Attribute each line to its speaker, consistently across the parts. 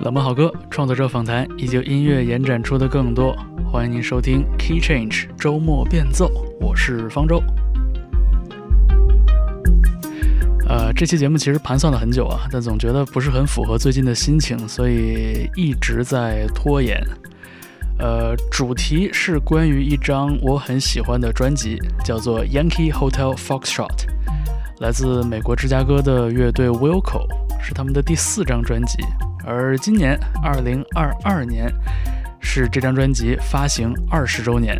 Speaker 1: 冷门好歌、创作者访谈以及音乐延展出的更多，欢迎您收听 Key Change 周末变奏。我是方舟。呃，这期节目其实盘算了很久啊，但总觉得不是很符合最近的心情，所以一直在拖延。呃，主题是关于一张我很喜欢的专辑，叫做 Yankee Hotel Foxtrot，来自美国芝加哥的乐队 Wilco，是他们的第四张专辑。而今年二零二二年是这张专辑发行二十周年，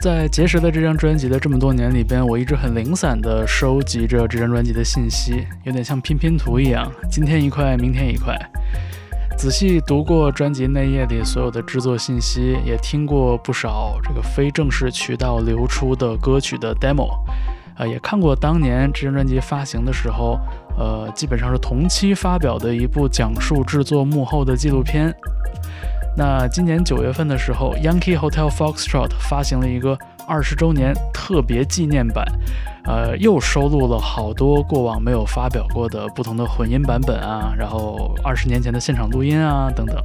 Speaker 1: 在结识了这张专辑的这么多年里边，我一直很零散地收集着这张专辑的信息，有点像拼拼图一样，今天一块，明天一块。仔细读过专辑内页里所有的制作信息，也听过不少这个非正式渠道流出的歌曲的 demo，啊，也看过当年这张专辑发行的时候。呃，基本上是同期发表的一部讲述制作幕后的纪录片。那今年九月份的时候，Yankee Hotel Foxtrot 发行了一个二十周年特别纪念版，呃，又收录了好多过往没有发表过的不同的混音版本啊，然后二十年前的现场录音啊等等，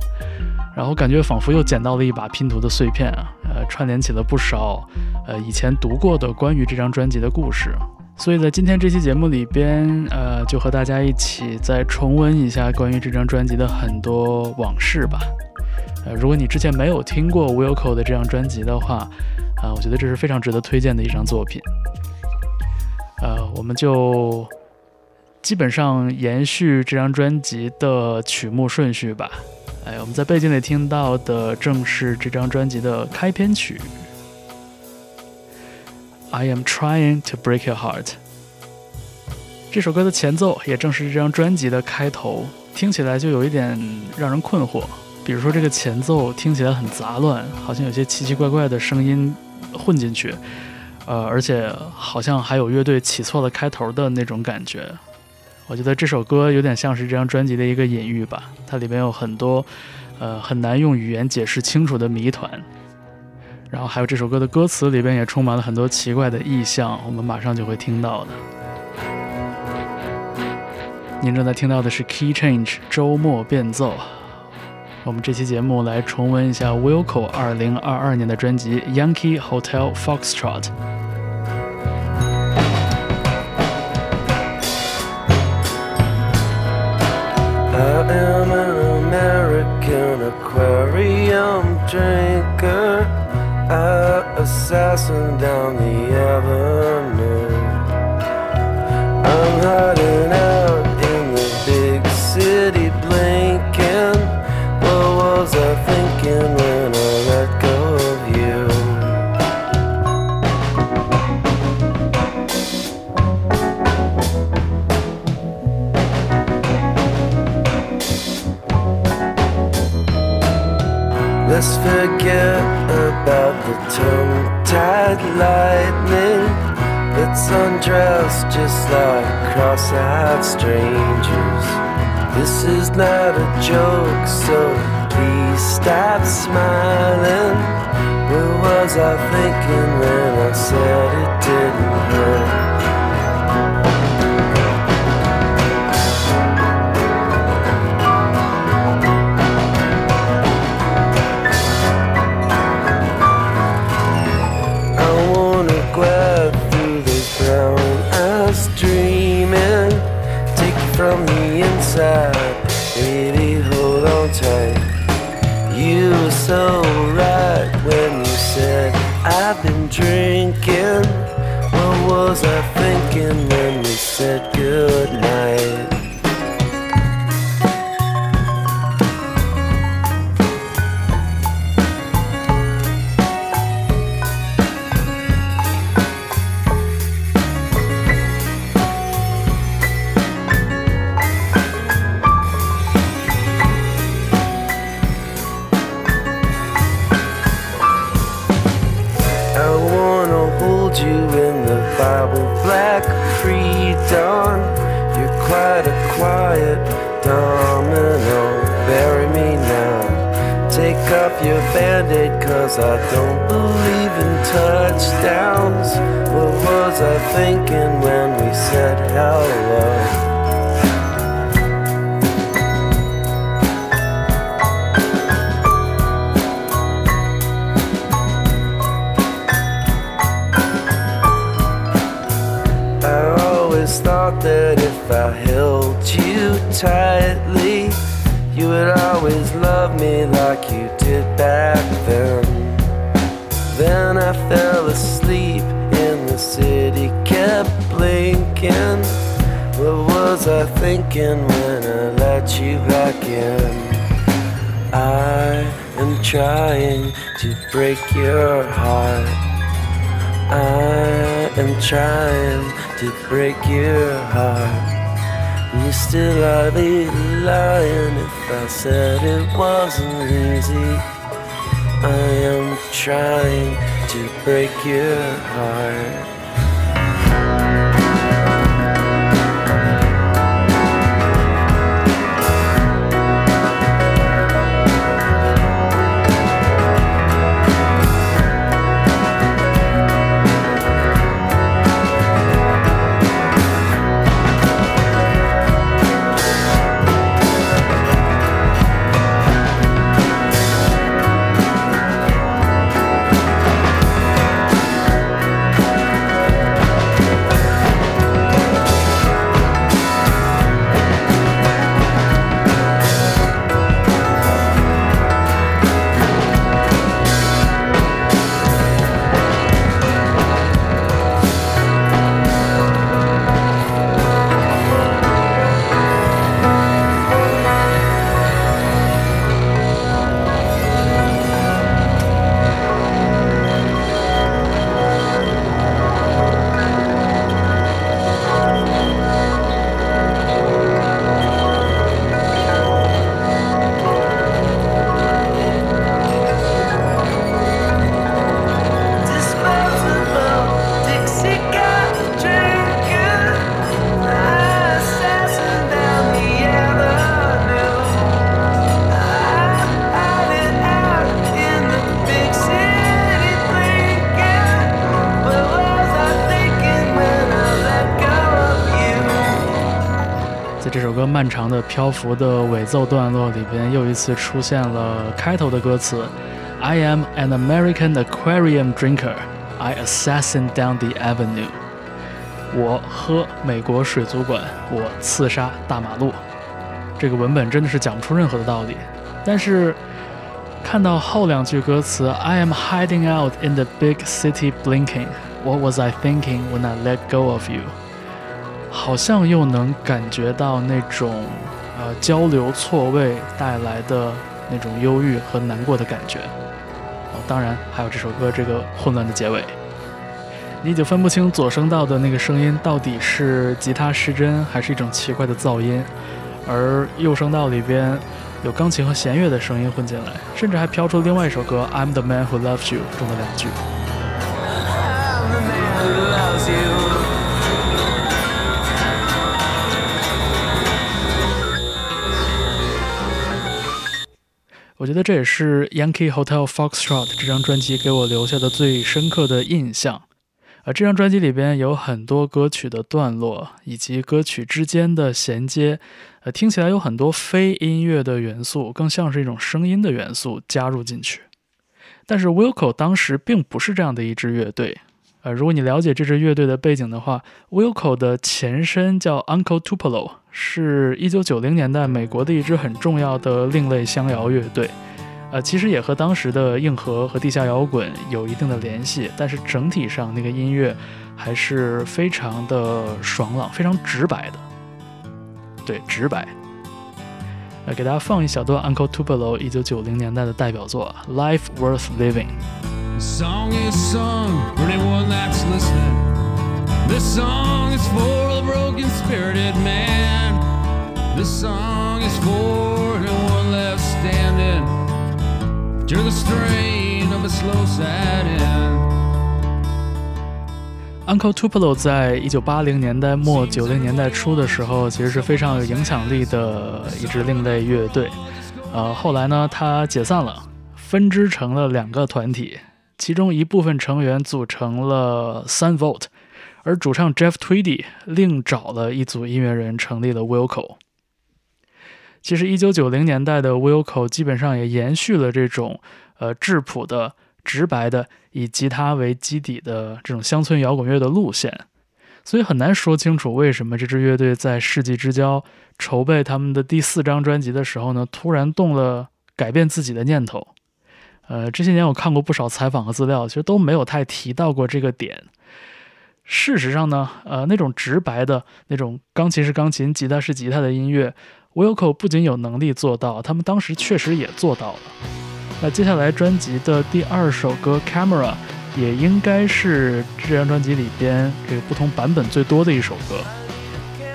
Speaker 1: 然后感觉仿佛又捡到了一把拼图的碎片啊，呃，串联起了不少呃以前读过的关于这张专辑的故事。所以在今天这期节目里边，呃，就和大家一起再重温一下关于这张专辑的很多往事吧。呃，如果你之前没有听过 Wilco 的这张专辑的话，啊，我觉得这是非常值得推荐的一张作品。呃，我们就基本上延续这张专辑的曲目顺序吧。哎，我们在背景里听到的正是这张专辑的开篇曲。I am trying to break your heart。这首歌的前奏也正是这张专辑的开头，听起来就有一点让人困惑。比如说，这个前奏听起来很杂乱，好像有些奇奇怪怪的声音混进去，呃，而且好像还有乐队起错了开头的那种感觉。我觉得这首歌有点像是这张专辑的一个隐喻吧，它里面有很多呃很难用语言解释清楚的谜团。然后还有这首歌的歌词里边也充满了很多奇怪的意象，我们马上就会听到的。您正在听到的是 Key Change 周末变奏。我们这期节目来重温一下 Wilco 2022年的专辑 Yankee Hotel Foxtrot。Assassin down the avenue. I'm hiding out in the big city, blinking. What was I thinking when I let go of you? Let's forget about the tongue-tied lightning. Let's undress just like cross-eyed strangers. This is not a joke, so please stop smiling. What was I thinking when I said it didn't hurt? 漫长的漂浮的尾奏段落里边，又一次出现了开头的歌词：“I am an American aquarium drinker. I assassin down the avenue.” 我喝美国水族馆，我刺杀大马路。这个文本真的是讲不出任何的道理。但是看到后两句歌词：“I am hiding out in the big city blinking. What was I thinking when I let go of you?” 好像又能感觉到那种，呃，交流错位带来的那种忧郁和难过的感觉。哦，当然还有这首歌这个混乱的结尾，你已经分不清左声道的那个声音到底是吉他失真还是一种奇怪的噪音，而右声道里边有钢琴和弦乐的声音混进来，甚至还飘出另外一首歌《I'm the Man Who Loves You》中的两句。我觉得这也是 Yankee Hotel Foxtrot 这张专辑给我留下的最深刻的印象。而这张专辑里边有很多歌曲的段落以及歌曲之间的衔接，呃，听起来有很多非音乐的元素，更像是一种声音的元素加入进去。但是 Wilco 当时并不是这样的一支乐队。呃，如果你了解这支乐队的背景的话，Wilco 的前身叫 Uncle Tupelo，是一九九零年代美国的一支很重要的另类乡谣乐队。呃，其实也和当时的硬核和地下摇滚有一定的联系，但是整体上那个音乐还是非常的爽朗、非常直白的。对，直白。呃，给大家放一小段 Uncle Tupelo 一九九零年代的代表作《Life Worth
Speaker 2: Living》。song is sung for anyone that's listening. This song is for the broken spirited man. This song is for anyone left standing. To the strain of a slow sad end.
Speaker 1: Uncle Tupelo 在一九八零年代末九零年代初的时候，其实是非常有影响力的一支另类乐队。呃，后来呢，他解散了，分支成了两个团体。其中一部分成员组成了 Sun Volt，而主唱 Jeff Tweedy 另找了一组音乐人成立了 Wilco。其实1990年代的 Wilco 基本上也延续了这种呃质朴的、直白的以吉他为基底的这种乡村摇滚乐的路线。所以很难说清楚为什么这支乐队在世纪之交筹备他们的第四张专辑的时候呢，突然动了改变自己的念头。呃，这些年我看过不少采访和资料，其实都没有太提到过这个点。事实上呢，呃，那种直白的那种钢琴是钢琴，吉他是吉他的音乐，Wilco 不仅有能力做到，他们当时确实也做到了。那接下来专辑的第二首歌《Camera》也应该是这张专辑里边这个不同版本最多的一首歌。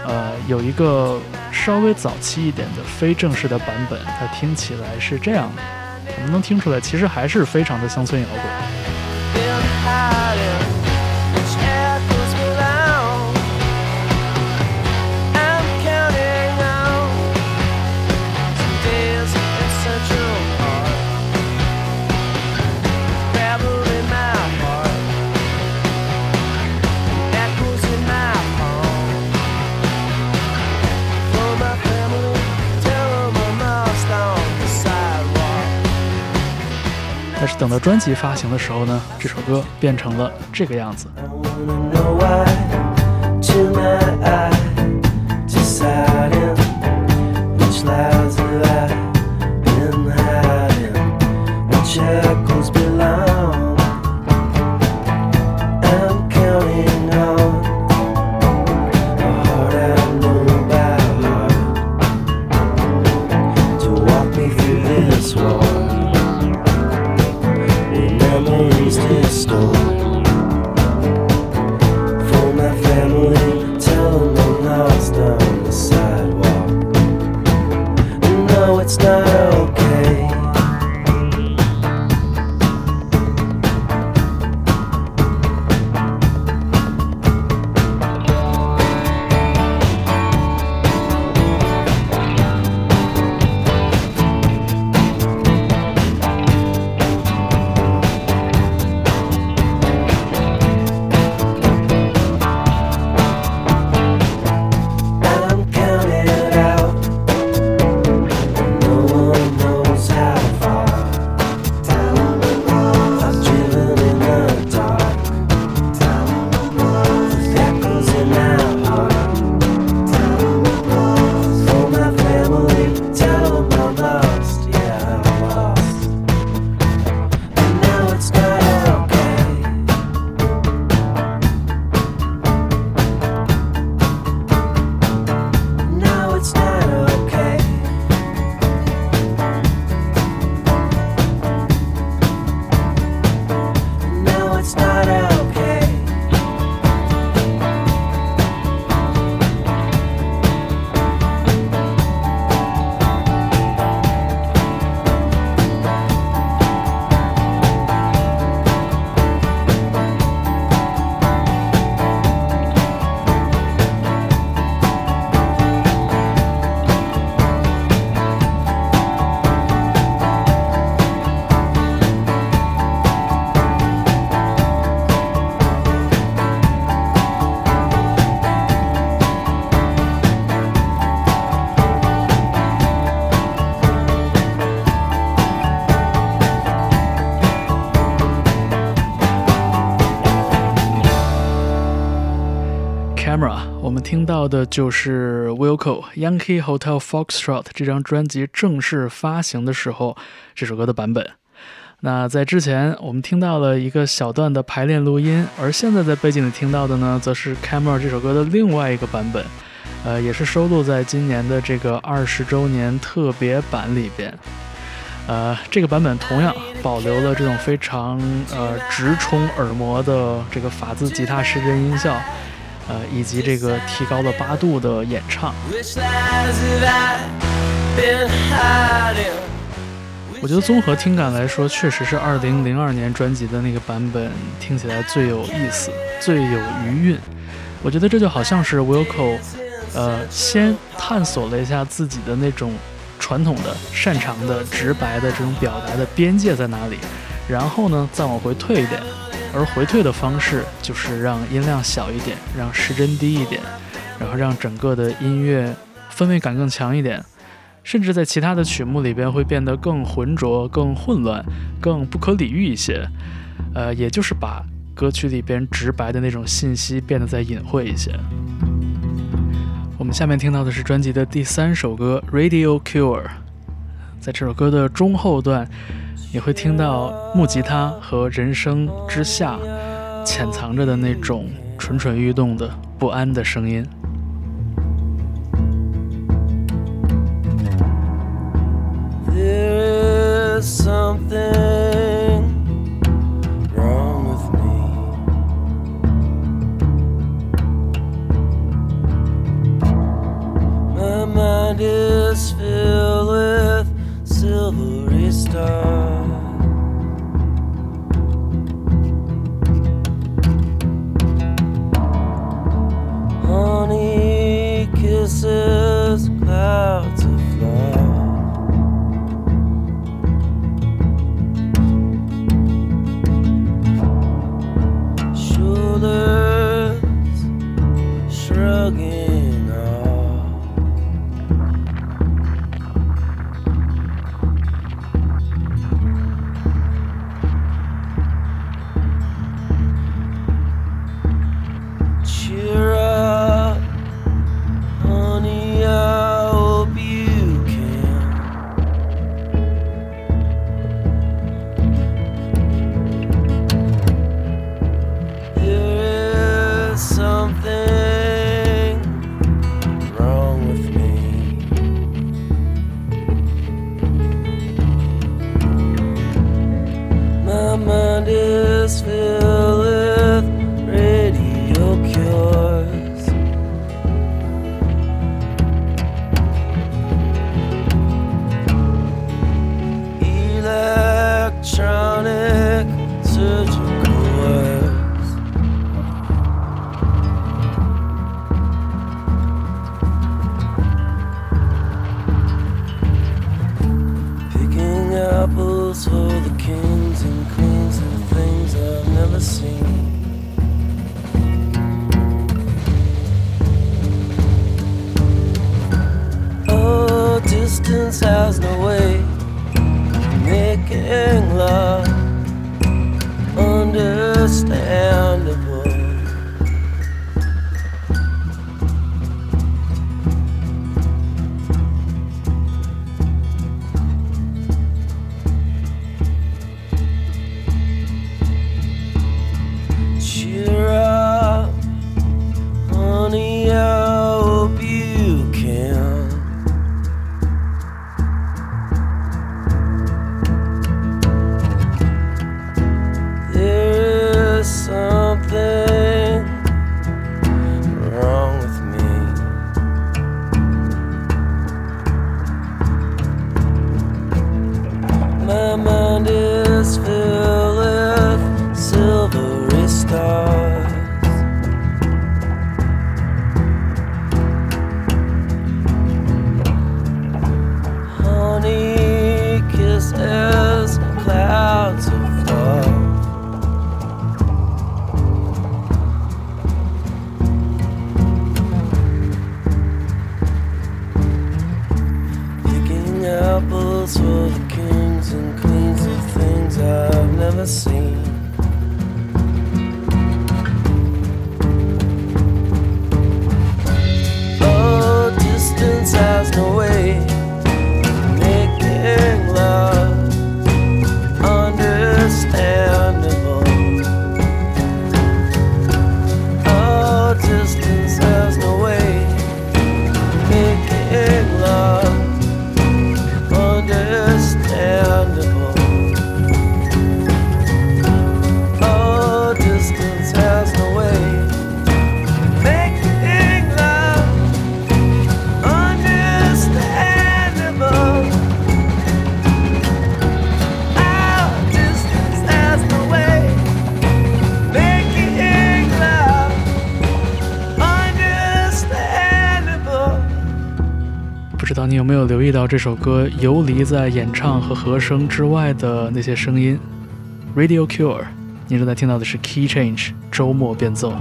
Speaker 1: 呃，有一个稍微早期一点的非正式的版本，它听起来是这样的。我们能听出来，其实还是非常的乡村摇滚。等到专辑发行的时候呢，这首歌变成了这个样子。到的就是 Wilco Yankee Hotel Foxtrot 这张专辑正式发行的时候这首歌的版本。那在之前我们听到了一个小段的排练录音，而现在在背景里听到的呢，则是 Camera 这首歌的另外一个版本，呃，也是收录在今年的这个二十周年特别版里边。呃，这个版本同样保留了这种非常呃直冲耳膜的这个法兹吉他失真音效。呃，以及这个提高了八度的演唱，我觉得综合听感来说，确实是二零零二年专辑的那个版本听起来最有意思、最有余韵。我觉得这就好像是 Wilco，呃，先探索了一下自己的那种传统的、擅长的、直白的这种表达的边界在哪里，然后呢，再往回退一点。而回退的方式就是让音量小一点，让时针低一点，然后让整个的音乐氛围感更强一点，甚至在其他的曲目里边会变得更浑浊、更混乱、更不可理喻一些。呃，也就是把歌曲里边直白的那种信息变得再隐晦一些。我们下面听到的是专辑的第三首歌《Radio Cure》。在这首歌的中后段，你会听到木吉他和人声之下潜藏着的那种蠢蠢欲动的不安的声音。
Speaker 3: There is something wrong with me. My mind is filled with silvery stars. Kisses clouds of love. Shoulders shrugging Apples for the kings and queens of things I've never seen.
Speaker 1: 没有留意到这首歌游离在演唱和和声之外的那些声音？Radio Cure，你正在听到的是 Key Change 周末变奏。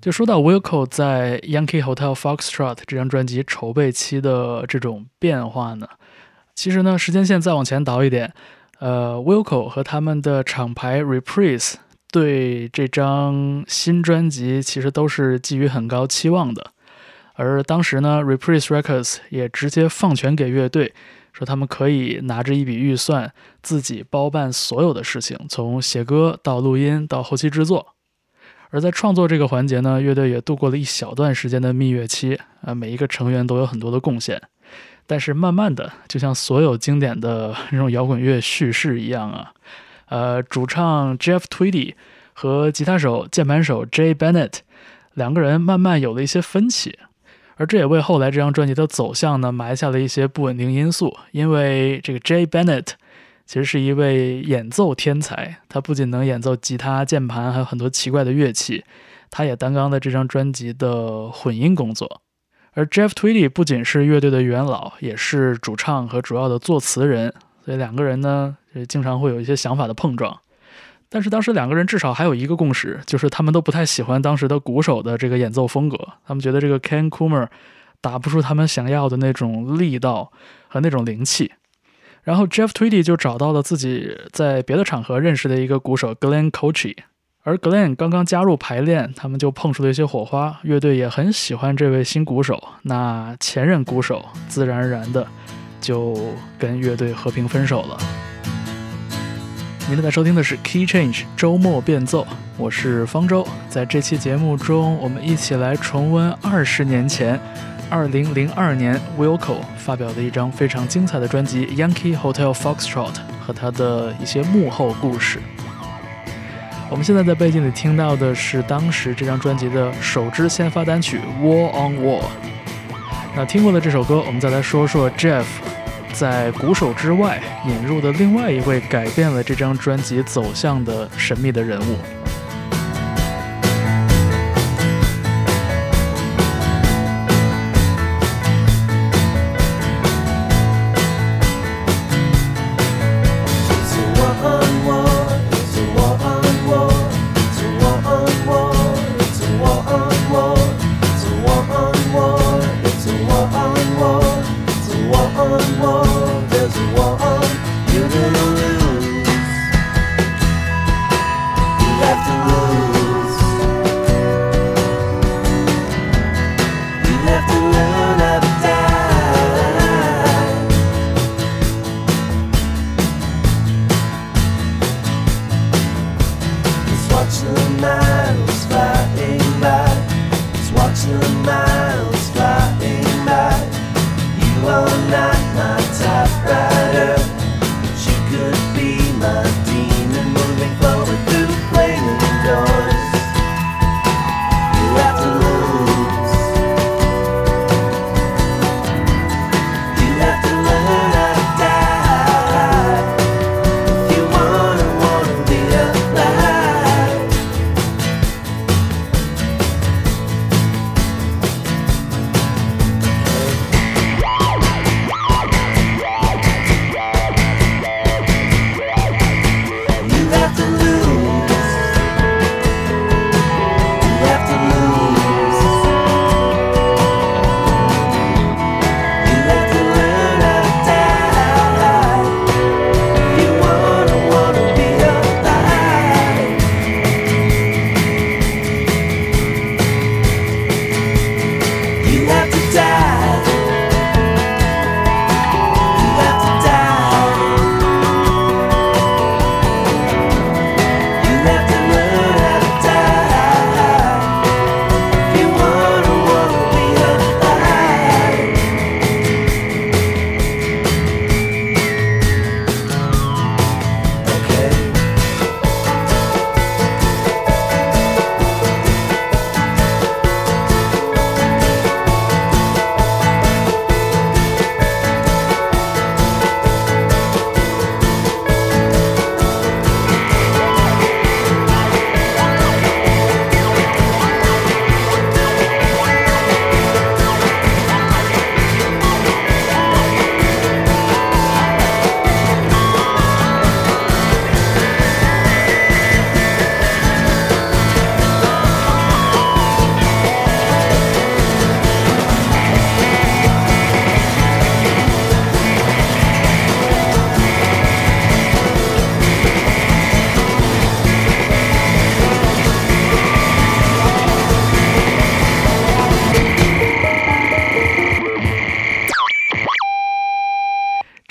Speaker 1: 就说到 Wilco 在 Yankee Hotel Foxtrot 这张专辑筹备期的这种变化呢，其实呢，时间线再往前倒一点，呃，Wilco 和他们的厂牌 Reprise 对这张新专辑其实都是寄予很高期望的，而当时呢，Reprise Records 也直接放权给乐队，说他们可以拿着一笔预算自己包办所有的事情，从写歌到录音到后期制作。而在创作这个环节呢，乐队也度过了一小段时间的蜜月期啊，每一个成员都有很多的贡献。但是慢慢的，就像所有经典的那种摇滚乐叙事一样啊，呃，主唱 Jeff Tweedy 和吉他手、键盘手 Jay Bennett 两个人慢慢有了一些分歧，而这也为后来这张专辑的走向呢埋下了一些不稳定因素。因为这个 Jay Bennett 其实是一位演奏天才，他不仅能演奏吉他、键盘，还有很多奇怪的乐器，他也担当了这张专辑的混音工作。而 Jeff Tweedy 不仅是乐队的元老，也是主唱和主要的作词人，所以两个人呢，也经常会有一些想法的碰撞。但是当时两个人至少还有一个共识，就是他们都不太喜欢当时的鼓手的这个演奏风格，他们觉得这个 Ken Coomer 打不出他们想要的那种力道和那种灵气。然后 Jeff Tweedy 就找到了自己在别的场合认识的一个鼓手 Glenn Cochi。而 Glenn 刚刚加入排练，他们就碰出了一些火花。乐队也很喜欢这位新鼓手，那前任鼓手自然而然的就跟乐队和平分手了。您正在收听的是 Key Change 周末变奏，我是方舟。在这期节目中，我们一起来重温二十年前，二零零二年 Wilco 发表的一张非常精彩的专辑《Yankee Hotel Foxtrot》和他的一些幕后故事。我们现在在背景里听到的是当时这张专辑的首支先发单曲《War on War》。那听过了这首歌，我们再来说说 Jeff 在鼓手之外引入的另外一位改变了这张专辑走向的神秘的人物。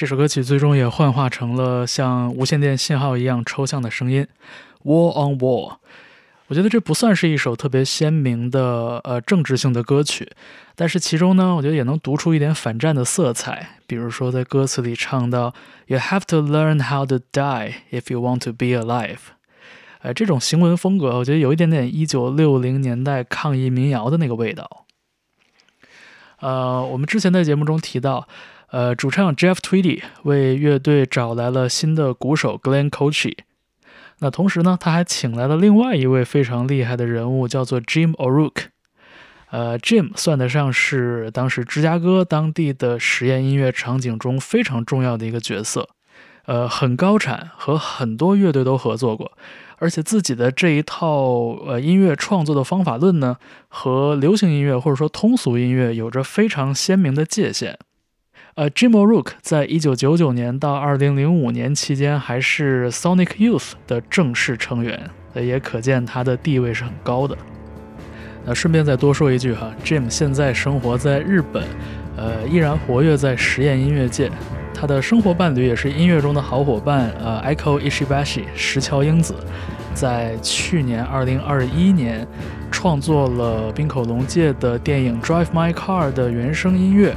Speaker 1: 首歌曲最终也幻化成了像无线电信号一样抽象的声音，War on War。我觉得这不算是一首特别鲜明的呃政治性的歌曲，但是其中呢，我觉得也能读出一点反战的色彩。比如说在歌词里唱到 “You have to learn how to die if you want to be alive”，呃，这种行文风格，我觉得有一点点一九六零年代抗议民谣的那个味道。呃，我们之前在节目中提到。呃，主唱 Jeff Tweedy 为乐队找来了新的鼓手 Glenn Cochi。那同时呢，他还请来了另外一位非常厉害的人物，叫做 Jim O'Rourke。呃，Jim 算得上是当时芝加哥当地的实验音乐场景中非常重要的一个角色。呃，很高产，和很多乐队都合作过，而且自己的这一套呃音乐创作的方法论呢，和流行音乐或者说通俗音乐有着非常鲜明的界限。呃，Jim O'Rourke 在一九九九年到二零零五年期间还是 Sonic Youth 的正式成员，也可见他的地位是很高的。那顺便再多说一句哈，Jim 现在生活在日本，呃，依然活跃在实验音乐界。他的生活伴侣也是音乐中的好伙伴，呃，Eiko Ishibashi 石桥英子，在去年二零二一年创作了冰口龙介的电影《Drive My Car》的原声音乐。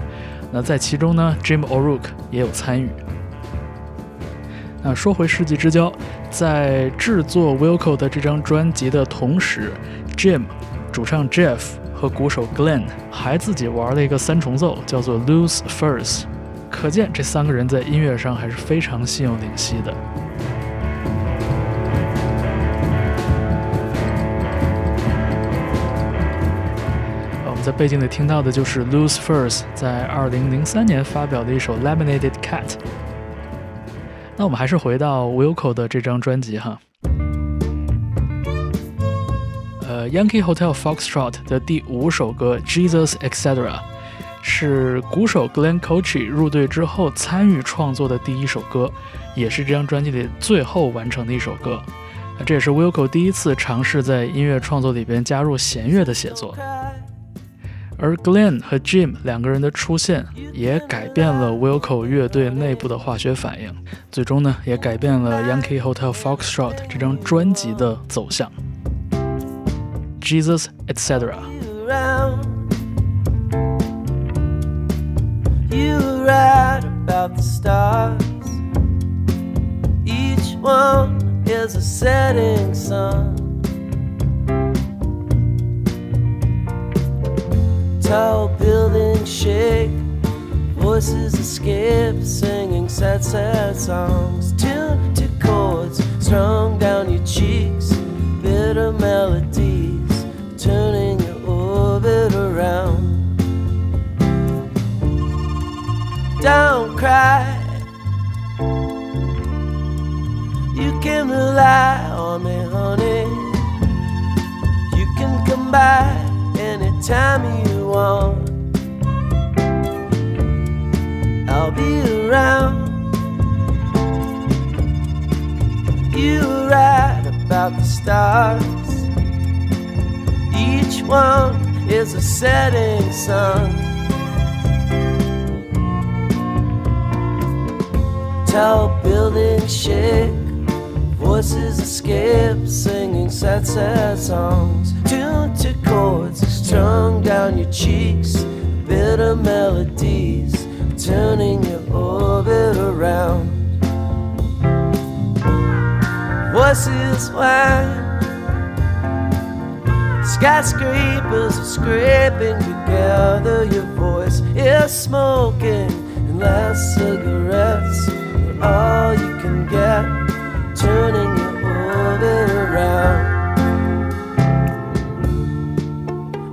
Speaker 1: 那在其中呢，Jim O'Rourke 也有参与。那说回世纪之交，在制作 Wilco 的这张专辑的同时，Jim、主唱 Jeff 和鼓手 Glenn 还自己玩了一个三重奏，叫做 Lose First。可见这三个人在音乐上还是非常心有灵犀的。在背景里听到的就是 Lose First 在二零零三年发表的一首 Laminated Cat。那我们还是回到 Wilco 的这张专辑哈。呃，Yankee Hotel Foxtrot 的第五首歌 Jesus Etc. 是鼓手 Glenn Cochi 入队之后参与创作的第一首歌，也是这张专辑里最后完成的一首歌。这也是 Wilco 第一次尝试在音乐创作里边加入弦乐的写作。而 Glenn 和 Jim 两个人的出现，也改变了 Wilco 乐队内部的化学反应，最终呢，也改变了 Yankee Hotel Foxtrot 这张专辑的走向。Jesus etc.
Speaker 3: You write about the stars. Each one is a setting sun. Tall buildings shake, voices escape, singing sad, sad songs, tuned to chords strung down your cheeks, bitter melodies, turning your orbit around. Don't cry. You can rely on me, honey. You can come by anytime you want. I'll be around. You write about the stars. Each one is a setting sun. Tall buildings shake, voices escape, singing sad, sad songs, tuned to chords strung down your cheeks, bitter melodies, turning your orbit around. Voices whine, skyscrapers are scraping together. Your voice is smoking, and last cigarettes are all you can get, turning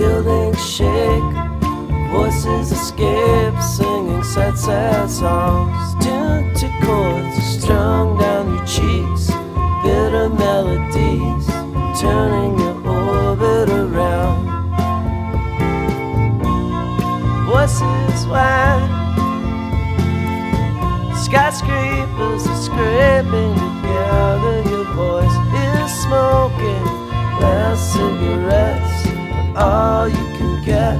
Speaker 3: buildings shake, Voices escape, singing sad, sad songs. Tuned to chords strung down your cheeks. Bitter melodies, turning your orbit around. Voices wide. Skyscrapers are scraping together. Your voice is smoking. Last cigarettes are all you can get.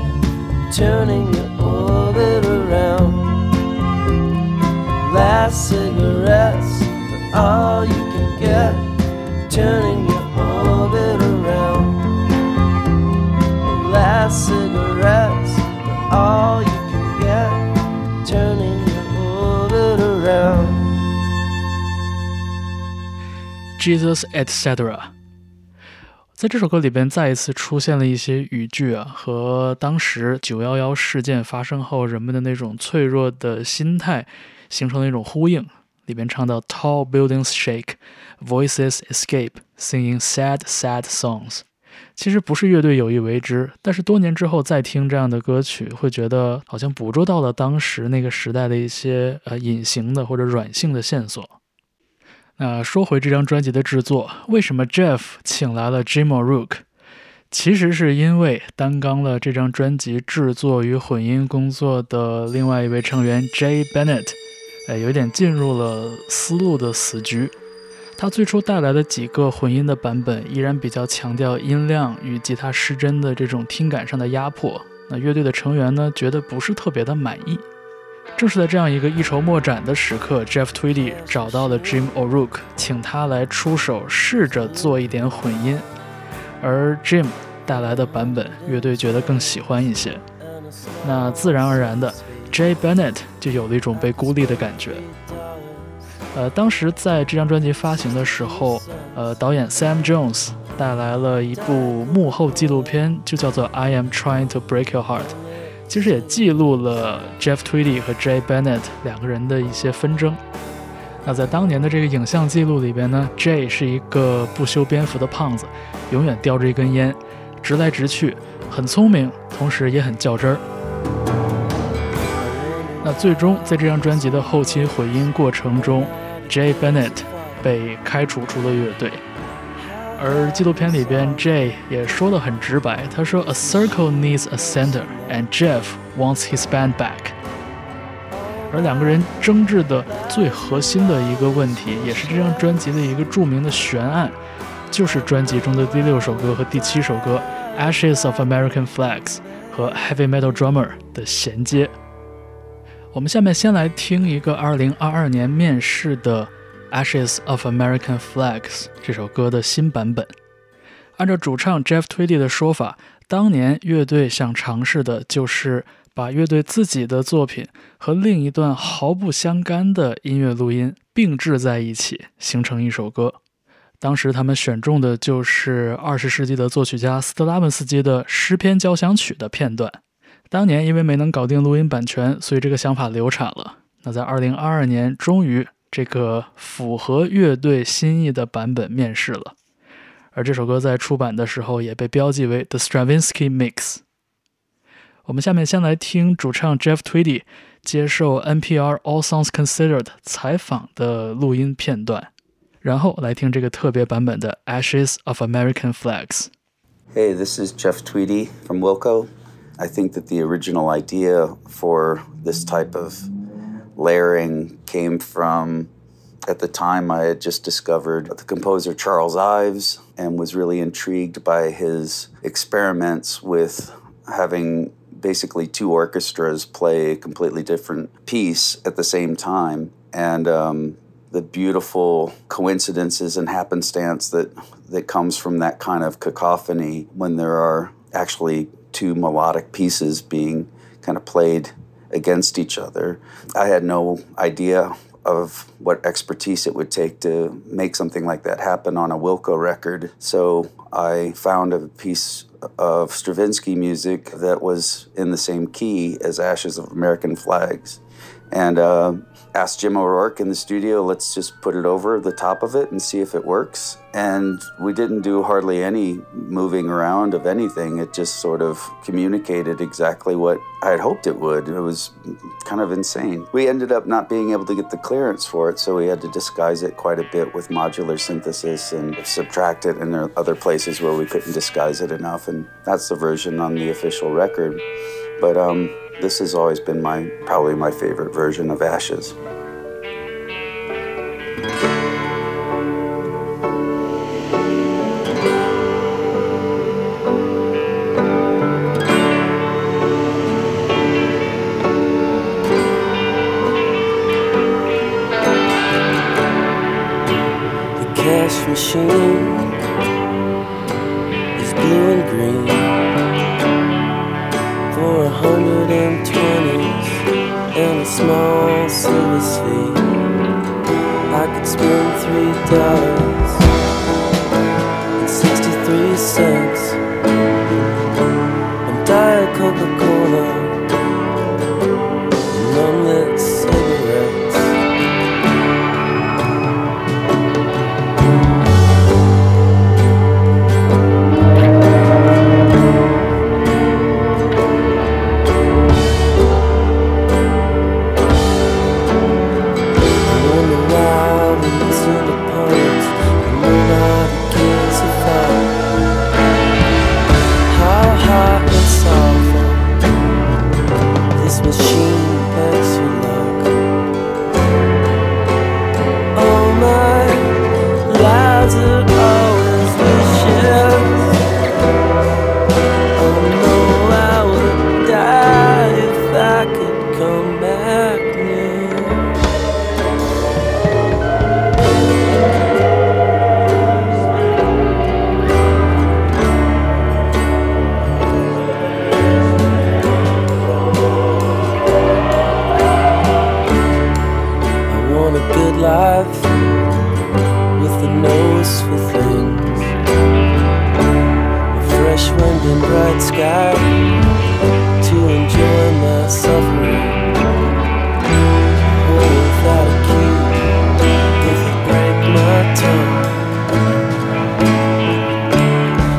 Speaker 3: Turning your orbit around. Last cigarettes are all you can get. Turning your orbit around. Last cigarettes are all you can get. Turning your orbit around.
Speaker 1: Jesus etc. 在这首歌里边，再一次出现了一些语句啊，和当时九幺幺事件发生后人们的那种脆弱的心态形成了一种呼应。里边唱到 “Tall buildings shake, voices escape, singing sad, sad songs”。其实不是乐队有意为之，但是多年之后再听这样的歌曲，会觉得好像捕捉到了当时那个时代的一些呃隐形的或者软性的线索。那说回这张专辑的制作，为什么 Jeff 请来了 Jim O'Rourke？其实是因为担纲了这张专辑制作与混音工作的另外一位成员 Jay Bennett，呃，有点进入了思路的死局。他最初带来的几个混音的版本，依然比较强调音量与吉他失真的这种听感上的压迫。那乐队的成员呢，觉得不是特别的满意。正是在这样一个一筹莫展的时刻，Jeff Tweedy 找到了 Jim O'Rourke，请他来出手，试着做一点混音。而 Jim 带来的版本，乐队觉得更喜欢一些。那自然而然的，Jay Bennett 就有了一种被孤立的感觉。呃，当时在这张专辑发行的时候，呃，导演 Sam Jones 带来了一部幕后纪录片，就叫做《I Am Trying to Break Your Heart》。其实也记录了 Jeff Tweedy 和 Jay Bennett 两个人的一些纷争。那在当年的这个影像记录里边呢，Jay 是一个不修边幅的胖子，永远叼着一根烟，直来直去，很聪明，同时也很较真儿。那最终在这张专辑的后期混音过程中，Jay Bennett 被开除出了乐队。而纪录片里边，Jay 也说的很直白，他说：“A circle needs a center, and Jeff wants his band back。”而两个人争执的最核心的一个问题，也是这张专辑的一个著名的悬案，就是专辑中的第六首歌和第七首歌《Ashes of American Flags》和《Heavy Metal Drummer》的衔接。我们下面先来听一个2022年面世的。Ashes of American Flags 这首歌的新版本，按照主唱 Jeff Tweedy 的说法，当年乐队想尝试的就是把乐队自己的作品和另一段毫不相干的音乐录音并置在一起，形成一首歌。当时他们选中的就是二十世纪的作曲家斯特拉文斯基的诗篇交响曲的片段。当年因为没能搞定录音版权，所以这个想法流产了。那在二零二二年，终于。这个符合乐队心意的版本面世了，而这首歌在出版的时候也被标记为 The Stravinsky Mix。我们下面先来听主唱 Jeff Tweedy 接受 NPR All Songs Considered 采访的录音片段，然后来听这个特别版本的 Ashes of American
Speaker 4: Flags。Hey, this is Jeff Tweedy from Wilco. I think that the original idea for this type of layering came from at the time I had just discovered the composer Charles Ives and was really intrigued by his experiments with having basically two orchestras play a completely different piece at the same time. And um, the beautiful coincidences and happenstance that, that comes from that kind of cacophony when there are actually two melodic pieces being kind of played against each other. I had no idea of what expertise it would take to make something like that happen on a Wilco record. So I found a piece of Stravinsky music that was in the same key as Ashes of American Flags. And uh, asked Jim O'Rourke in the studio, let's just put it over the top of it and see if it works. And we didn't do hardly any moving around of anything. It just sort of communicated exactly what I had hoped it would. It was kind of insane. We ended up not being able to get the clearance for it, so we had to disguise it quite a bit with modular synthesis and subtract it in other places where we couldn't disguise it enough. And that's the version on the official record. But um, this has always been my probably my favorite version of Ashes.
Speaker 3: Machine down. Things. A fresh wind and bright sky to enjoy my suffering. Without a key, break my tongue.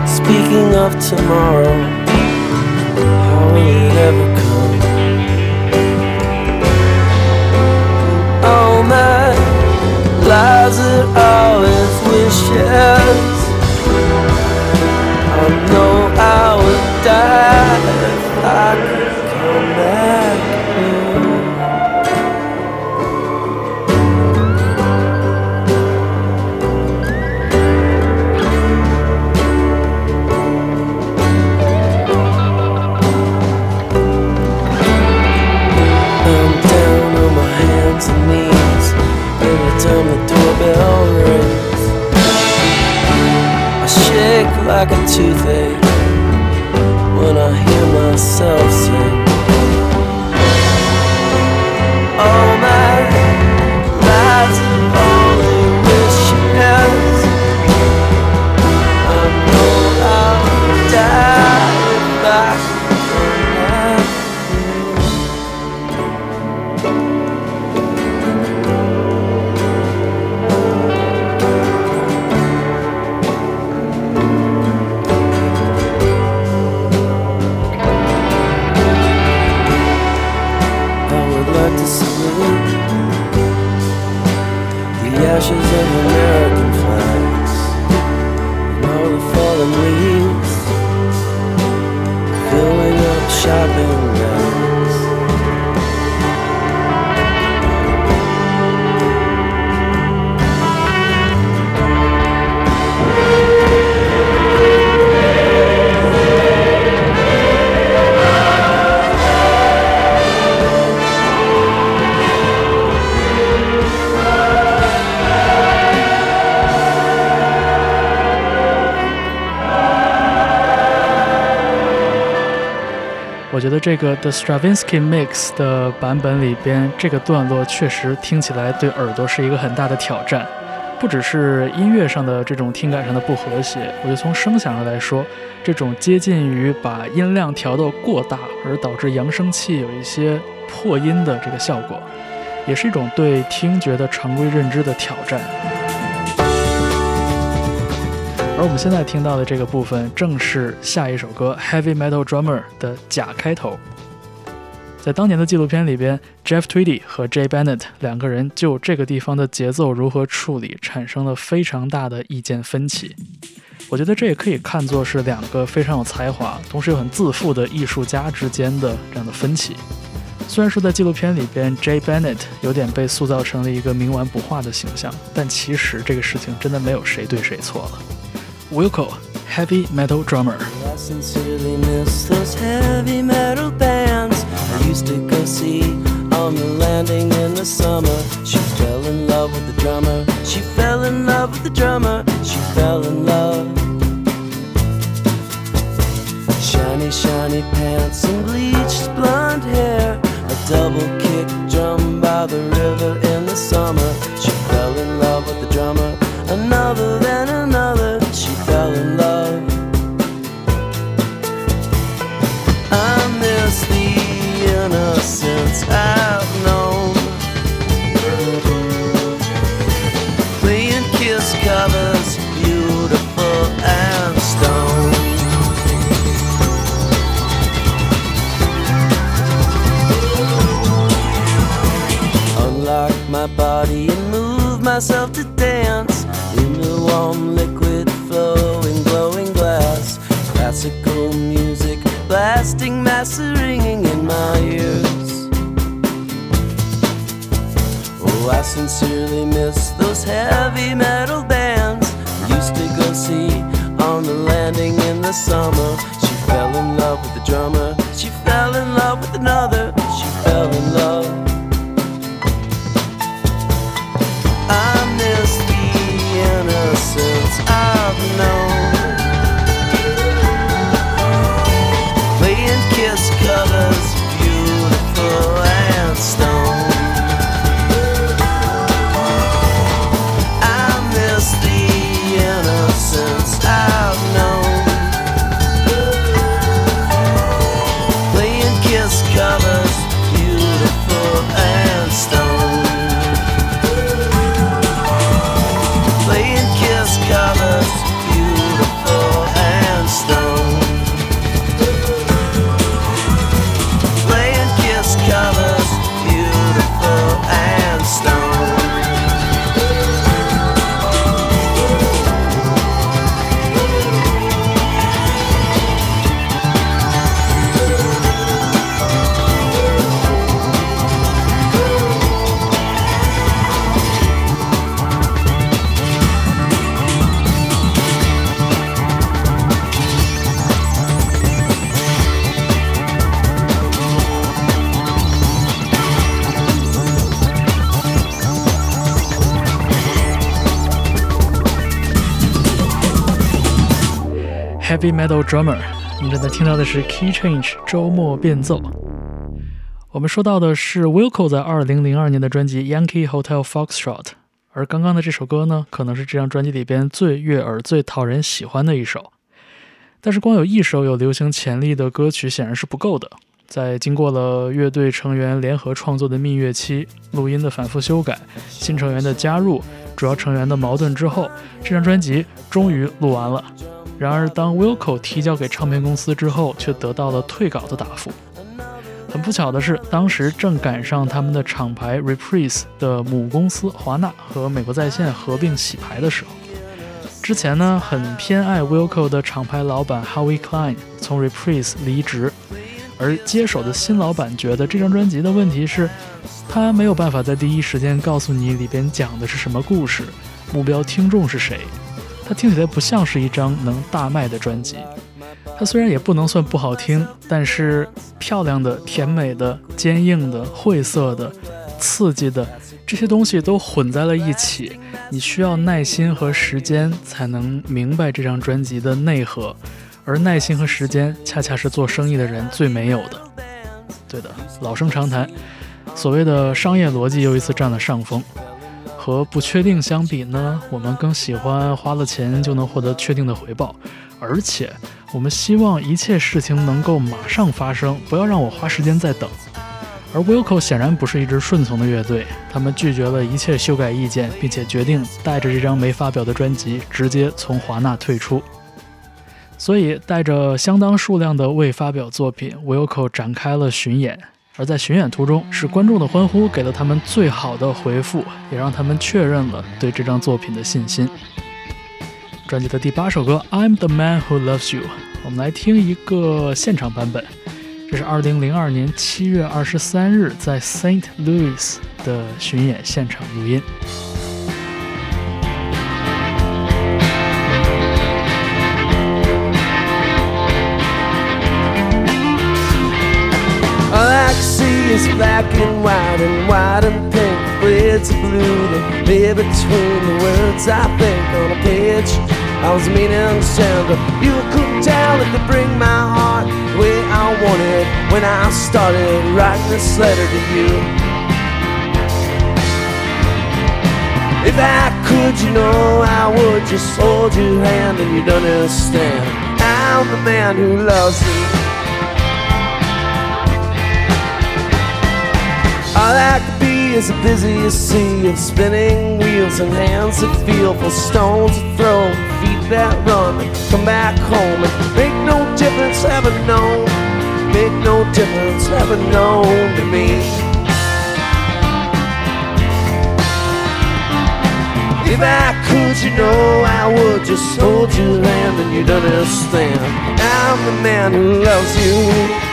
Speaker 3: Speaking of tomorrow, wishes. I know I would die like a toothache when I hear myself
Speaker 1: 我觉得这个 The Stravinsky Mix 的版本里边，这个段落确实听起来对耳朵是一个很大的挑战。不只是音乐上的这种听感上的不和谐，我觉得从声响上来说，这种接近于把音量调到过大，而导致扬声器有一些破音的这个效果，也是一种对听觉的常规认知的挑战。而我们现在听到的这个部分，正是下一首歌《Heavy Metal Drummer》的假开头。在当年的纪录片里边，Jeff Tweedy 和 Jay Bennett 两个人就这个地方的节奏如何处理产生了非常大的意见分歧。我觉得这也可以看作是两个非常有才华，同时又很自负的艺术家之间的这样的分歧。虽然说在纪录片里边，Jay Bennett 有点被塑造成了一个冥顽不化的形象，但其实这个事情真的没有谁对谁错了。Wilco Heavy Metal
Speaker 3: Drummer。I sincerely miss those heavy metal bands I used to go see on the landing in the summer. She fell in love with the drummer. She fell in love with the drummer. She fell in love. Shiny, shiny pants and bleached blonde hair. A double kick drum by the river in the summer. She fell in love with the drummer. Another, another. My body and move myself to dance in the warm liquid flowing, glowing glass. Classical music blasting, mass ringing in my ears. Oh, I sincerely miss those heavy metal bands used to go see on the landing in the summer. She fell in love with the drummer. She fell in love with another. She fell in love.
Speaker 1: Metal Drummer，你正在听到的是 Key Change 周末变奏。我们说到的是 Wilco 在2002年的专辑《Yankee Hotel Foxtrot》，而刚刚的这首歌呢，可能是这张专辑里边最悦耳、最讨人喜欢的一首。但是光有一首有流行潜力的歌曲显然是不够的。在经过了乐队成员联合创作的蜜月期、录音的反复修改、新成员的加入、主要成员的矛盾之后，这张专辑终于录完了。然而，当 Wilco 提交给唱片公司之后，却得到了退稿的答复。很不巧的是，当时正赶上他们的厂牌 Reprise 的母公司华纳和美国在线合并洗牌的时候。之前呢，很偏爱 Wilco 的厂牌老板 Howie Klein 从 Reprise 离职，而接手的新老板觉得这张专辑的问题是，他没有办法在第一时间告诉你里边讲的是什么故事，目标听众是谁。它听起来不像是一张能大卖的专辑。它虽然也不能算不好听，但是漂亮的、甜美的、坚硬的、晦涩的、刺激的这些东西都混在了一起，你需要耐心和时间才能明白这张专辑的内核，而耐心和时间恰恰是做生意的人最没有的。对的，老生常谈，所谓的商业逻辑又一次占了上风。和不确定相比呢，我们更喜欢花了钱就能获得确定的回报，而且我们希望一切事情能够马上发生，不要让我花时间再等。而 Wilco 显然不是一支顺从的乐队，他们拒绝了一切修改意见，并且决定带着这张没发表的专辑直接从华纳退出。所以，带着相当数量的未发表作品，Wilco 展开了巡演。而在巡演途中，是观众的欢呼给了他们最好的回复，也让他们确认了对这张作品的信心。专辑的第八首歌《I'm the Man Who Loves You》，我们来听一个现场版本。这是二零零二年七月二十三日在 Saint Louis 的巡演现场录音。
Speaker 3: Is black and white and white and pink. Blades of blue that lay between the words I think on a page. I was meaning to her. You couldn't tell it to bring my heart way I wanted when I started writing this letter to you. If I could, you know, I would just hold your hand and you'd understand. I'm the man who loves you. All I could be is a busy sea of spinning wheels and hands that feel for stones to throw, feet that run come back home and make no difference ever known, make no difference ever known to me. If I could, you know, I would just hold your hand and you'd understand. I'm the man who loves you.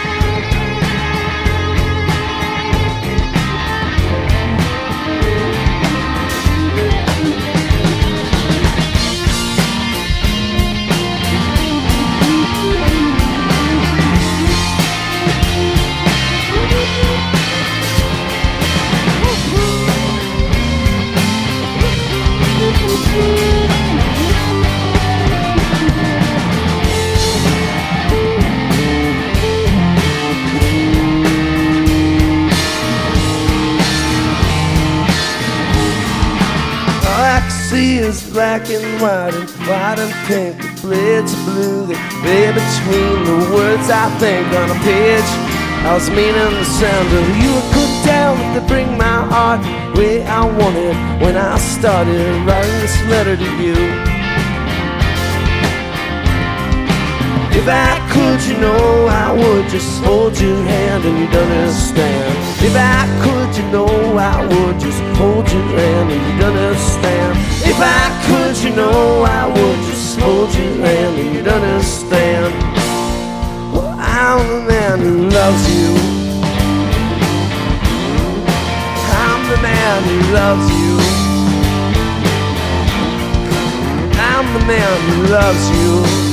Speaker 3: Black and white and white and pink. The of blue that lay between the words I think on a page. I was meaning the sound her. You could tell me to bring my heart the way I wanted when I started writing this letter to you. If I could, you know, I would just hold your hand and you'd understand. If I could, you know, I would just hold your hand and you'd understand. If I could, you know, I would just hold hand and you'd understand. Well, I'm the man who loves you. I'm the man who loves you. I'm the man who loves you.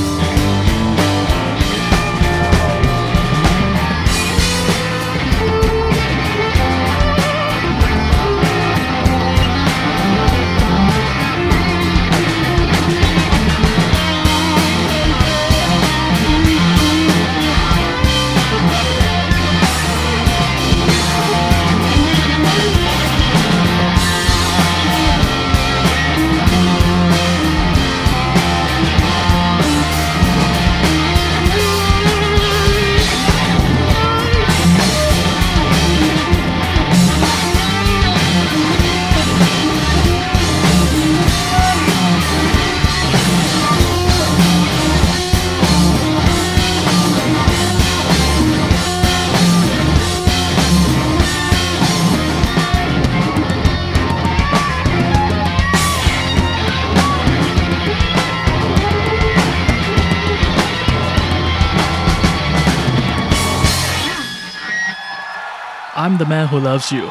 Speaker 1: The Man Who Loves You，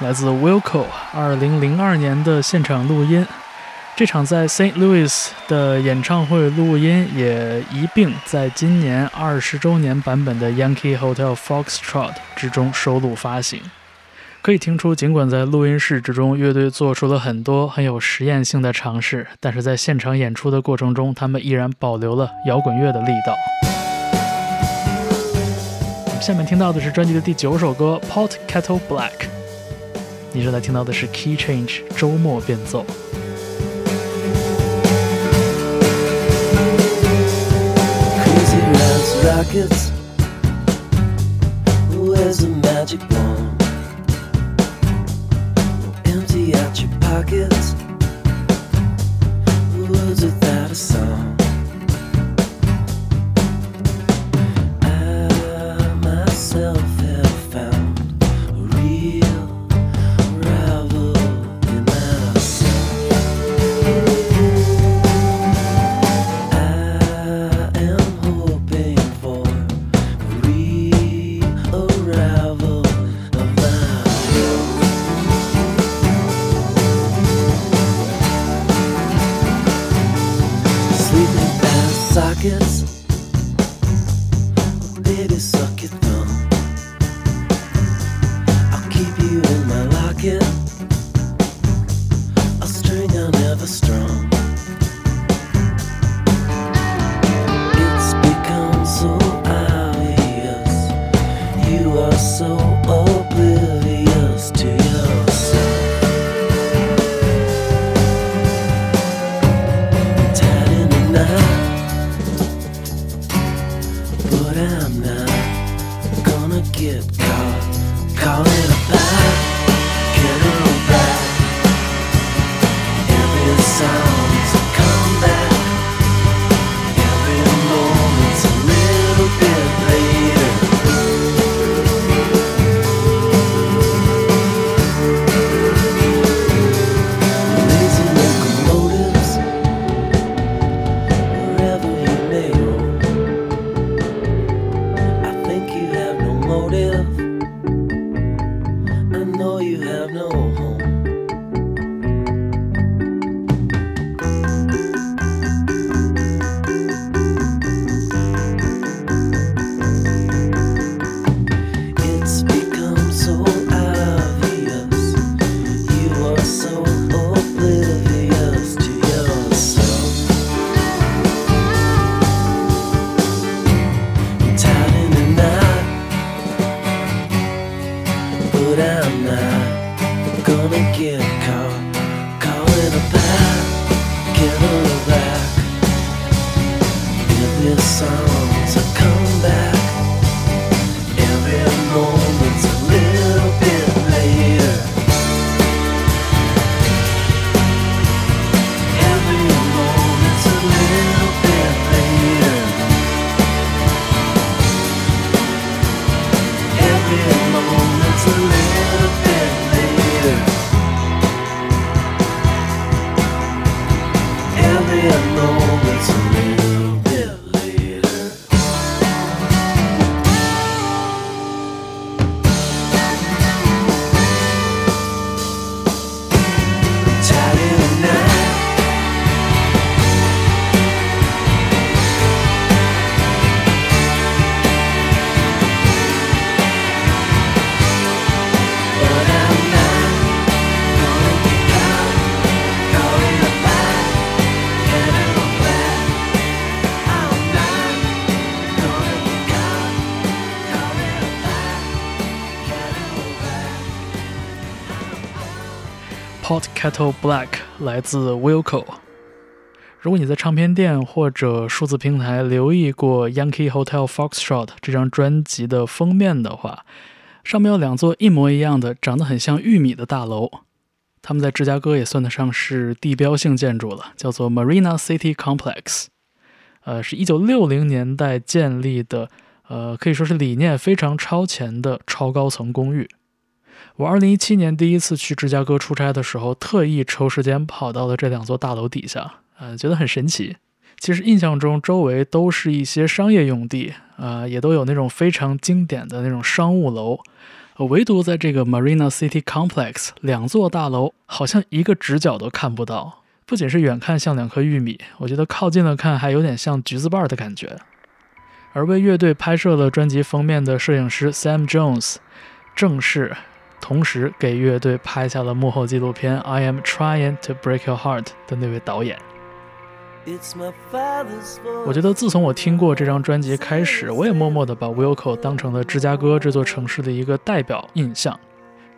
Speaker 1: 来自 Wilco 二零零二年的现场录音。这场在 St. Louis 的演唱会录音也一并在今年二十周年版本的 Yankee Hotel Foxtrot 之中收录发行。可以听出，尽管在录音室之中，乐队做出了很多很有实验性的尝试，但是在现场演出的过程中，他们依然保留了摇滚乐的力道。下面听到的是专辑的第九首歌《Pot Kettle Black》，你正在听到的是 Key Change 周末变奏。
Speaker 3: Crazy rats, rockets.
Speaker 1: Kettle Black 来自 Wilco。如果你在唱片店或者数字平台留意过 Yankee Hotel Foxtrot 这张专辑的封面的话，上面有两座一模一样的、长得很像玉米的大楼。他们在芝加哥也算得上是地标性建筑了，叫做 Marina City Complex。呃，是一九六零年代建立的，呃，可以说是理念非常超前的超高层公寓。我二零一七年第一次去芝加哥出差的时候，特意抽时间跑到了这两座大楼底下，呃，觉得很神奇。其实印象中周围都是一些商业用地，呃，也都有那种非常经典的那种商务楼，唯独在这个 Marina City Complex 两座大楼好像一个直角都看不到。不仅是远看像两颗玉米，我觉得靠近了看还有点像橘子瓣的感觉。而为乐队拍摄了专辑封面的摄影师 Sam Jones，正是同时给乐队拍下了幕后纪录片《I Am Trying to Break Your Heart》的那位导演。我觉得自从我听过这张专辑开始，我也默默地把 Wilco 当成了芝加哥这座城市的一个代表印象。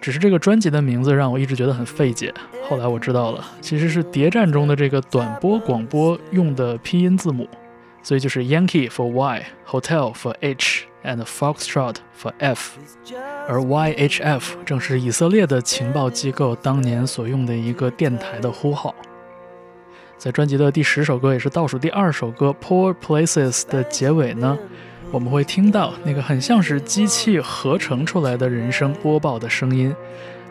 Speaker 1: 只是这个专辑的名字让我一直觉得很费解。后来我知道了，其实是谍战中的这个短波广播用的拼音字母，所以就是 Yankee for Y，Hotel for H，and Foxtrot for F，而 YHF 正是以色列的情报机构当年所用的一个电台的呼号。在专辑的第十首歌，也是倒数第二首歌《Poor Places》的结尾呢，我们会听到那个很像是机器合成出来的人声播报的声音，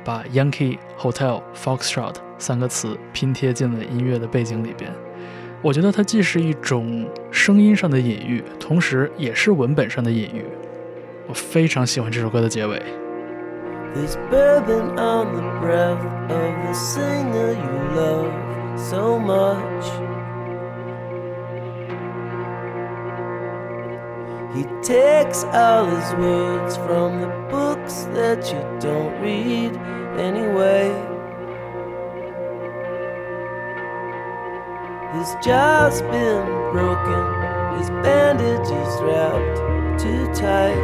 Speaker 1: 把 Yankee Hotel Foxtrot 三个词拼贴进了音乐的背景里边。我觉得它既是一种声音上的隐喻，同时也是文本上的隐喻。我非常喜欢这首歌的结尾。
Speaker 3: There's bourbon on the breath of the singer you love so much. He takes all his words from the books that you don't read anyway. His jaw's been broken, his bandages wrapped too tight.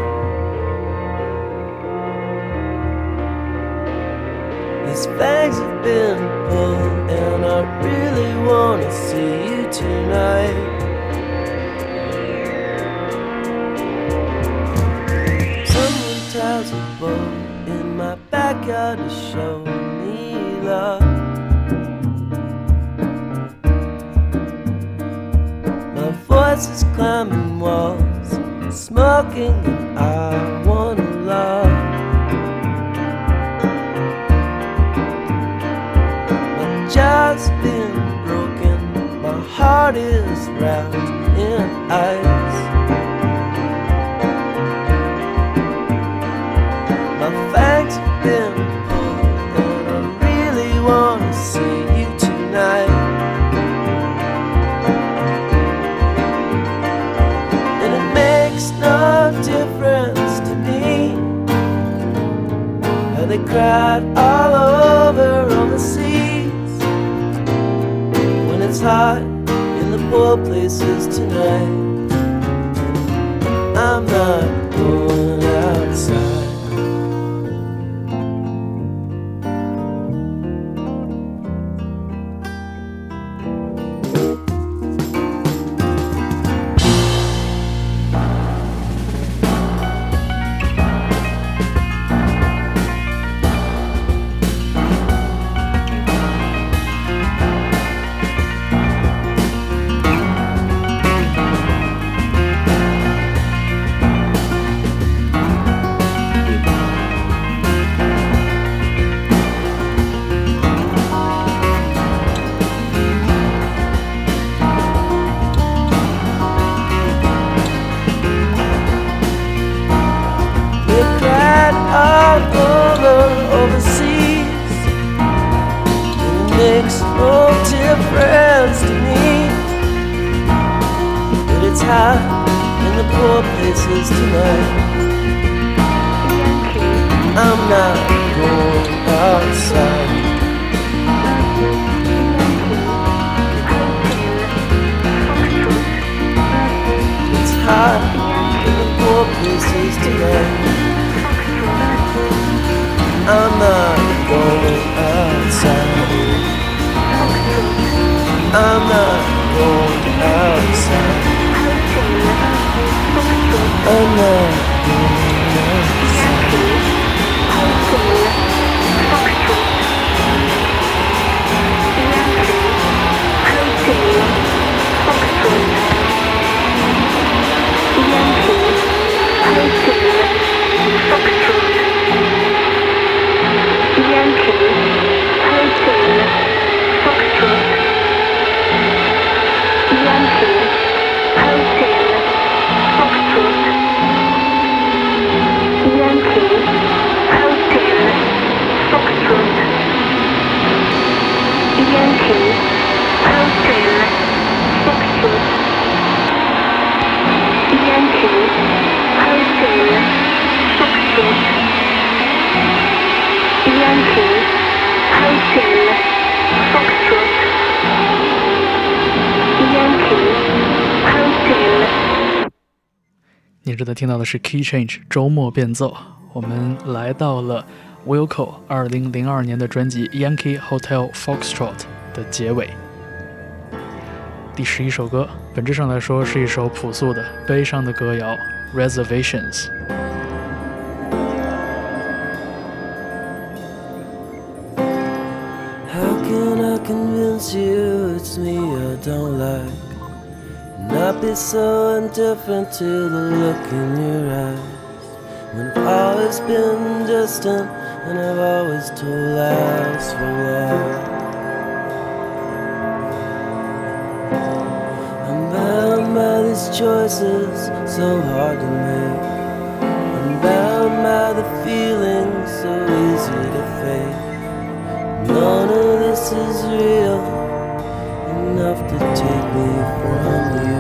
Speaker 3: His fangs have been pulled, and I really wanna see you tonight. Someone ties a bow in my backyard to show me love. Climbing walls, smoking, and I wanna love. My jaw's been broken, my heart is wrapped in ice. Cried all over on the seas when it's hot in the poor places tonight. I'm not going outside. It's hot in the poor places tonight. I'm not going outside. I'm not going outside. I'm not Yankee,
Speaker 5: Yankee.
Speaker 1: 你正在听到的是 Key Change 周末变奏。我们来到了 Wilco 二零零二年的专辑《Yankee Hotel Foxtrot》的结尾。第十一首歌，本质上来说是一首朴素的、悲伤的歌谣，Reservations》。
Speaker 3: How can I convince you it's me I don't like? Not be so indifferent to the look in your eyes. When I've always been distant and I've always told lies for love. I'm bound by these choices so hard to make. I'm bound by the feelings so easy to fake. None of this is real enough to take me from you.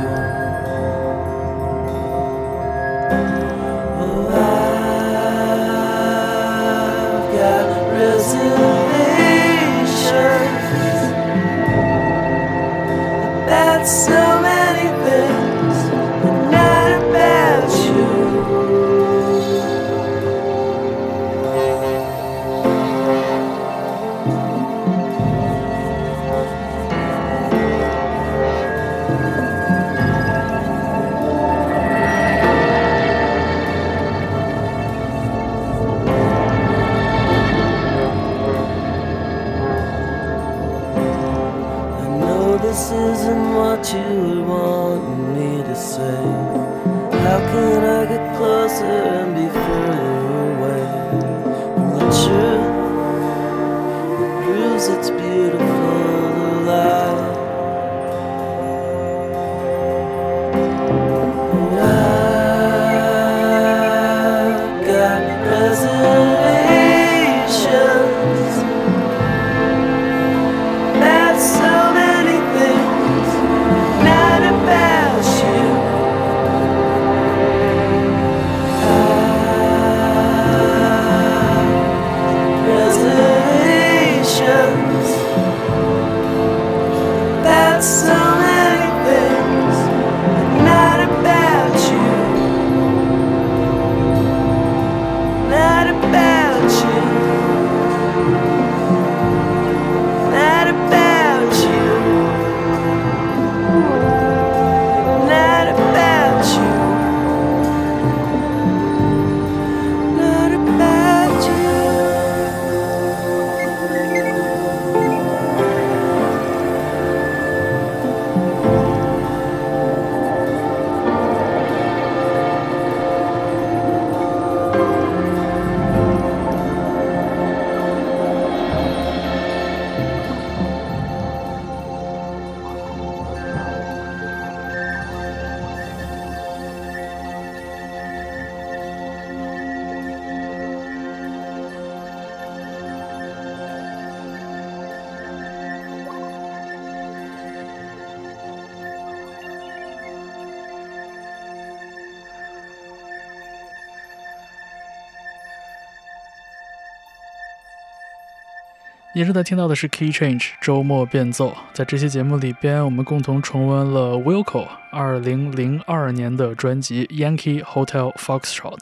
Speaker 1: 你正在听到的是 Key Change 周末变奏。在这期节目里边，我们共同重温了 Wilco 二零零二年的专辑《Yankee Hotel Foxtrot》。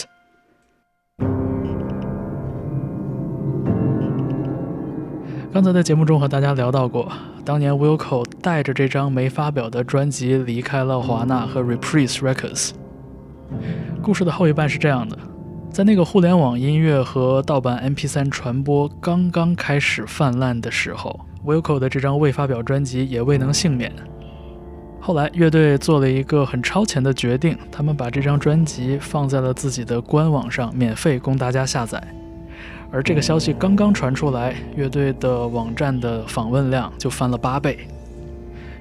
Speaker 1: 刚才在节目中和大家聊到过，当年 Wilco 带着这张没发表的专辑离开了华纳和 Reprise Records。故事的后一半是这样的：在那个互联网音乐和盗版 MP3 传播刚刚开始泛滥的时候，Wilco 的这张未发表专辑也未能幸免。后来，乐队做了一个很超前的决定，他们把这张专辑放在了自己的官网上，免费供大家下载。而这个消息刚刚传出来，乐队的网站的访问量就翻了八倍。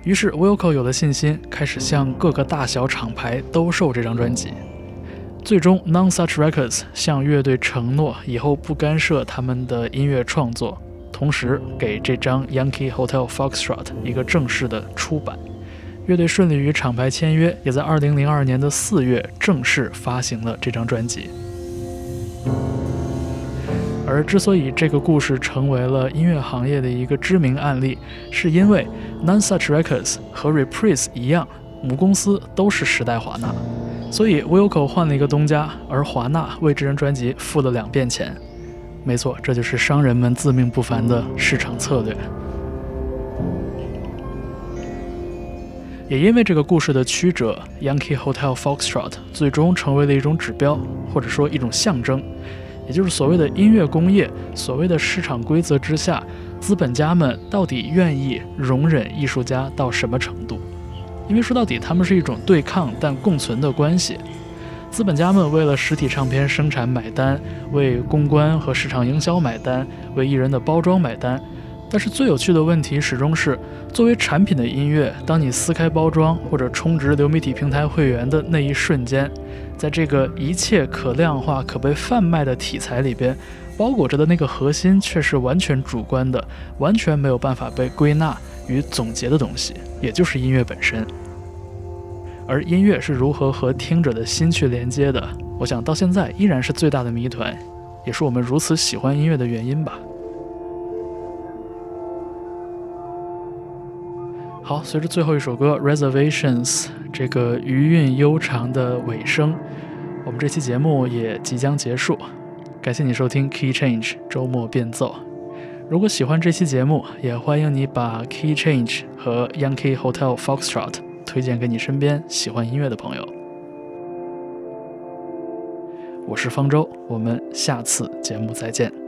Speaker 1: 于是，Wilco 有了信心，开始向各个大小厂牌兜售这张专辑。最终，Non Such Records 向乐队承诺，以后不干涉他们的音乐创作，同时给这张 Yankee Hotel Foxtrot 一个正式的出版。乐队顺利与厂牌签约，也在2002年的四月正式发行了这张专辑。而之所以这个故事成为了音乐行业的一个知名案例，是因为 Non Such Records 和 Reprise 一样，母公司都是时代华纳，所以 Wilco 换了一个东家，而华纳为这张专辑付了两遍钱。没错，这就是商人们自命不凡的市场策略。也因为这个故事的曲折，Yankee Hotel Foxtrot 最终成为了一种指标，或者说一种象征，也就是所谓的音乐工业，所谓的市场规则之下，资本家们到底愿意容忍艺术家到什么程度？因为说到底，他们是一种对抗但共存的关系。资本家们为了实体唱片生产买单，为公关和市场营销买单，为艺人的包装买单。但是最有趣的问题始终是，作为产品的音乐，当你撕开包装或者充值流媒体平台会员的那一瞬间，在这个一切可量化、可被贩卖的题材里边，包裹着的那个核心却是完全主观的，完全没有办法被归纳与总结的东西，也就是音乐本身。而音乐是如何和听者的心去连接的？我想到现在依然是最大的谜团，也是我们如此喜欢音乐的原因吧。好，随着最后一首歌《Reservations》这个余韵悠长的尾声，我们这期节目也即将结束。感谢你收听 Key Change 周末变奏。如果喜欢这期节目，也欢迎你把 Key Change 和 Yankee Hotel Foxtrot。推荐给你身边喜欢音乐的朋友。我是方舟，我们下次节目再见。